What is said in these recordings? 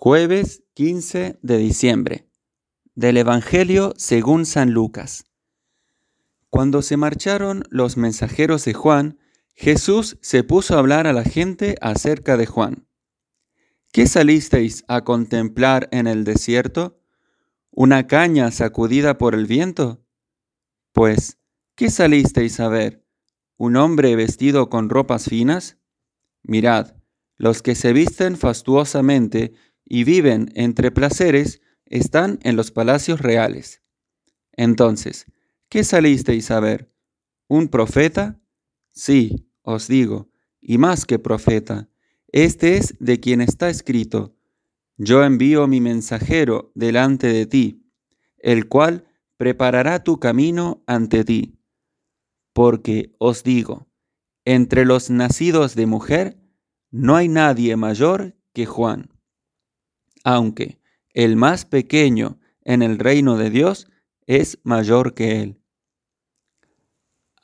Jueves 15 de diciembre. Del Evangelio según San Lucas. Cuando se marcharon los mensajeros de Juan, Jesús se puso a hablar a la gente acerca de Juan. ¿Qué salisteis a contemplar en el desierto? ¿Una caña sacudida por el viento? Pues, ¿qué salisteis a ver? ¿Un hombre vestido con ropas finas? Mirad, los que se visten fastuosamente y viven entre placeres están en los palacios reales. Entonces, ¿qué salisteis a ver? ¿Un profeta? Sí, os digo, y más que profeta. Este es de quien está escrito, Yo envío mi mensajero delante de ti, el cual preparará tu camino ante ti. Porque os digo, entre los nacidos de mujer, no hay nadie mayor que Juan aunque el más pequeño en el reino de Dios es mayor que él.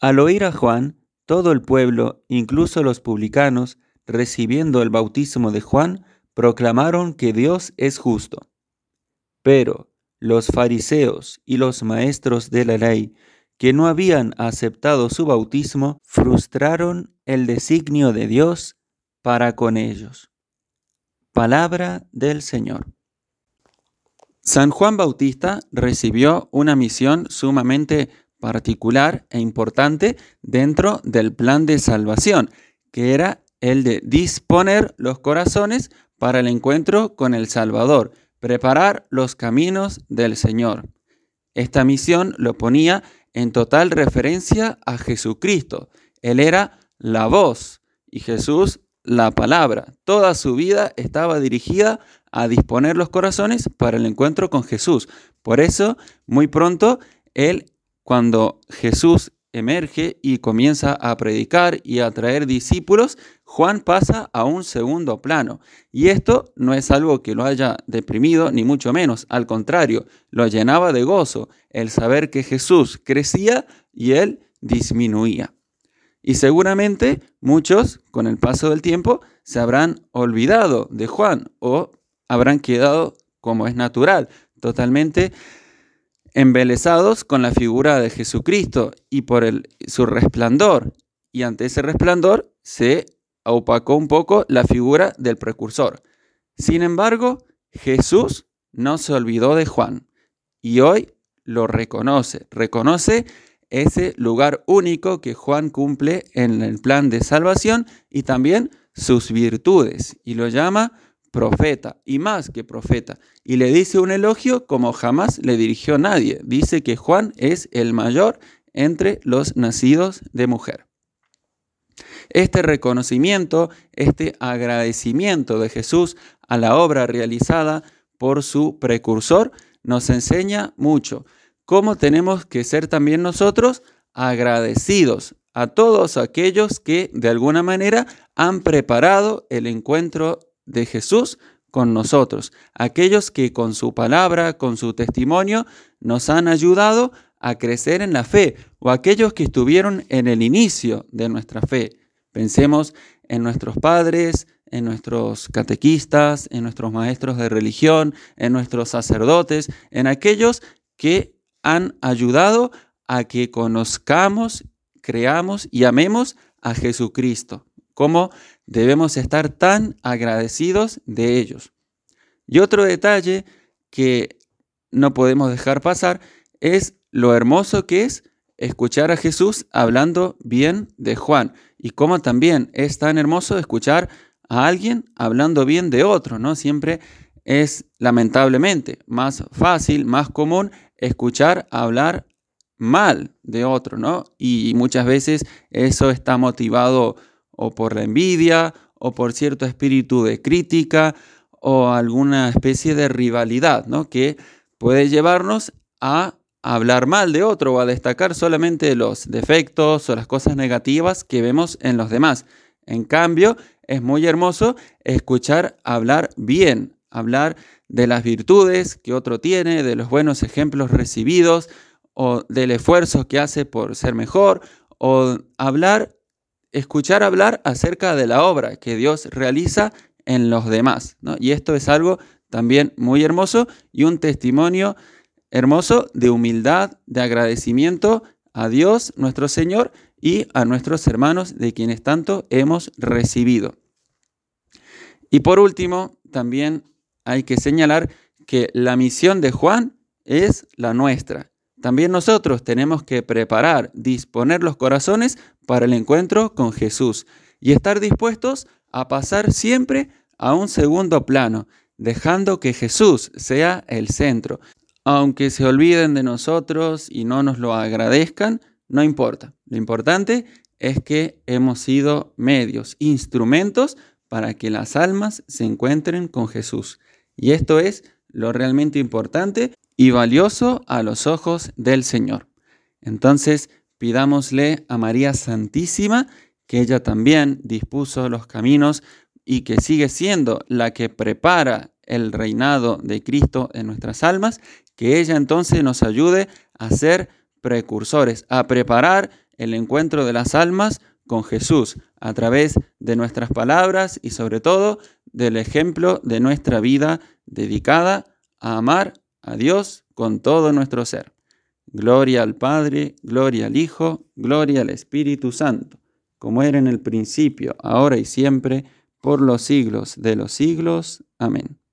Al oír a Juan, todo el pueblo, incluso los publicanos, recibiendo el bautismo de Juan, proclamaron que Dios es justo. Pero los fariseos y los maestros de la ley, que no habían aceptado su bautismo, frustraron el designio de Dios para con ellos. Palabra del Señor. San Juan Bautista recibió una misión sumamente particular e importante dentro del plan de salvación, que era el de disponer los corazones para el encuentro con el Salvador, preparar los caminos del Señor. Esta misión lo ponía en total referencia a Jesucristo. Él era la voz y Jesús la palabra. Toda su vida estaba dirigida a disponer los corazones para el encuentro con Jesús. Por eso, muy pronto, él, cuando Jesús emerge y comienza a predicar y a traer discípulos, Juan pasa a un segundo plano. Y esto no es algo que lo haya deprimido, ni mucho menos. Al contrario, lo llenaba de gozo el saber que Jesús crecía y él disminuía. Y seguramente muchos, con el paso del tiempo, se habrán olvidado de Juan o habrán quedado, como es natural, totalmente embelesados con la figura de Jesucristo y por el, su resplandor. Y ante ese resplandor se opacó un poco la figura del precursor. Sin embargo, Jesús no se olvidó de Juan y hoy lo reconoce, reconoce ese lugar único que Juan cumple en el plan de salvación y también sus virtudes y lo llama profeta y más que profeta y le dice un elogio como jamás le dirigió nadie. Dice que Juan es el mayor entre los nacidos de mujer. Este reconocimiento, este agradecimiento de Jesús a la obra realizada por su precursor nos enseña mucho cómo tenemos que ser también nosotros agradecidos a todos aquellos que de alguna manera han preparado el encuentro de Jesús con nosotros, aquellos que con su palabra, con su testimonio, nos han ayudado a crecer en la fe, o aquellos que estuvieron en el inicio de nuestra fe. Pensemos en nuestros padres, en nuestros catequistas, en nuestros maestros de religión, en nuestros sacerdotes, en aquellos que han ayudado a que conozcamos, creamos y amemos a Jesucristo. Cómo debemos estar tan agradecidos de ellos. Y otro detalle que no podemos dejar pasar es lo hermoso que es escuchar a Jesús hablando bien de Juan y cómo también es tan hermoso escuchar a alguien hablando bien de otro, ¿no? Siempre es lamentablemente más fácil, más común escuchar hablar mal de otro, ¿no? Y muchas veces eso está motivado o por la envidia o por cierto espíritu de crítica o alguna especie de rivalidad, ¿no? Que puede llevarnos a hablar mal de otro o a destacar solamente los defectos o las cosas negativas que vemos en los demás. En cambio, es muy hermoso escuchar hablar bien, hablar de las virtudes que otro tiene, de los buenos ejemplos recibidos o del esfuerzo que hace por ser mejor o hablar, escuchar hablar acerca de la obra que Dios realiza en los demás. Y esto es algo también muy hermoso, y un testimonio hermoso de humildad, de agradecimiento a Dios nuestro Señor y a nuestros hermanos de quienes tanto hemos recibido. Y por último, también hay que señalar que la misión de Juan es la nuestra. También nosotros tenemos que preparar, disponer los corazones para el encuentro con Jesús y estar dispuestos a pasar siempre a un segundo plano, dejando que Jesús sea el centro. Aunque se olviden de nosotros y no nos lo agradezcan, no importa. Lo importante es que hemos sido medios, instrumentos para que las almas se encuentren con Jesús. Y esto es lo realmente importante y valioso a los ojos del Señor. Entonces, pidámosle a María Santísima que ella también dispuso los caminos y que sigue siendo la que prepara el reinado de Cristo en nuestras almas, que ella entonces nos ayude a ser precursores, a preparar el encuentro de las almas con Jesús a través de nuestras palabras y sobre todo del ejemplo de nuestra vida dedicada a amar a Dios con todo nuestro ser. Gloria al Padre, gloria al Hijo, gloria al Espíritu Santo, como era en el principio, ahora y siempre, por los siglos de los siglos. Amén.